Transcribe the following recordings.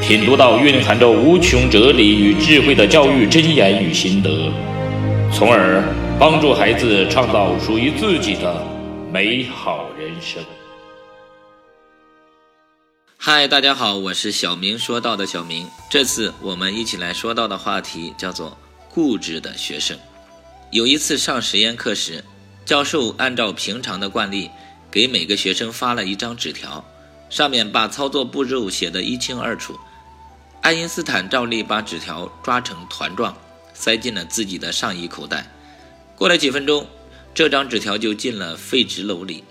品读到蕴含着无穷哲理与智慧的教育箴言与心得，从而帮助孩子创造属于自己的。美好人生。嗨，大家好，我是小明说到的小明。这次我们一起来说到的话题叫做“固执的学生”。有一次上实验课时，教授按照平常的惯例，给每个学生发了一张纸条，上面把操作步骤写得一清二楚。爱因斯坦照例把纸条抓成团状，塞进了自己的上衣口袋。过了几分钟。这张纸条就进了废纸篓里。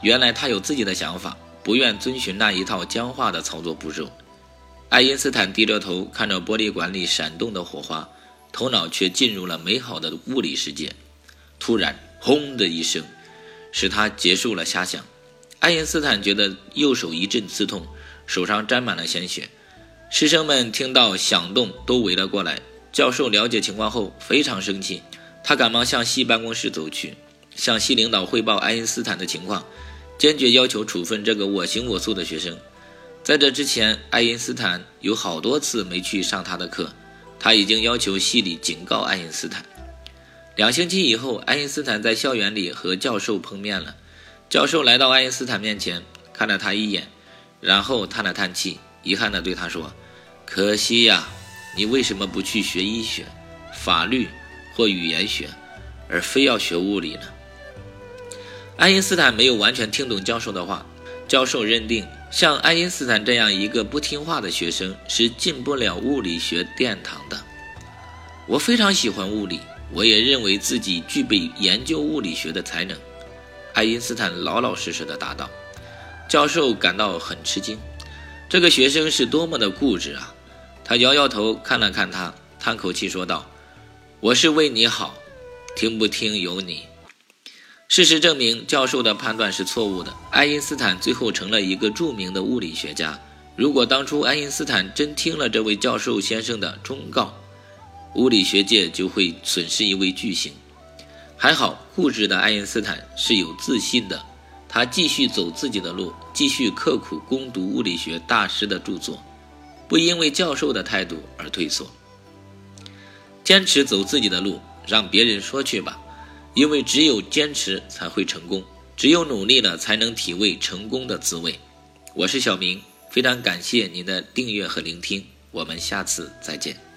原来他有自己的想法，不愿遵循那一套僵化的操作步骤。爱因斯坦低着头看着玻璃管里闪动的火花，头脑却进入了美好的物理世界。突然，轰的一声，使他结束了遐想。爱因斯坦觉得右手一阵刺痛，手上沾满了鲜血。师生们听到响动，都围了过来。教授了解情况后，非常生气。他赶忙向系办公室走去，向系领导汇报爱因斯坦的情况，坚决要求处分这个我行我素的学生。在这之前，爱因斯坦有好多次没去上他的课，他已经要求系里警告爱因斯坦。两星期以后，爱因斯坦在校园里和教授碰面了。教授来到爱因斯坦面前，看了他一眼，然后叹了叹气，遗憾地对他说：“可惜呀，你为什么不去学医学、法律？”或语言学，而非要学物理呢？爱因斯坦没有完全听懂教授的话。教授认定，像爱因斯坦这样一个不听话的学生是进不了物理学殿堂的。我非常喜欢物理，我也认为自己具备研究物理学的才能。爱因斯坦老老实实的答道。教授感到很吃惊，这个学生是多么的固执啊！他摇摇头，看了看他，叹口气说道。我是为你好，听不听由你。事实证明，教授的判断是错误的。爱因斯坦最后成了一个著名的物理学家。如果当初爱因斯坦真听了这位教授先生的忠告，物理学界就会损失一位巨星。还好，固执的爱因斯坦是有自信的，他继续走自己的路，继续刻苦攻读物理学大师的著作，不因为教授的态度而退缩。坚持走自己的路，让别人说去吧，因为只有坚持才会成功，只有努力了才能体味成功的滋味。我是小明，非常感谢您的订阅和聆听，我们下次再见。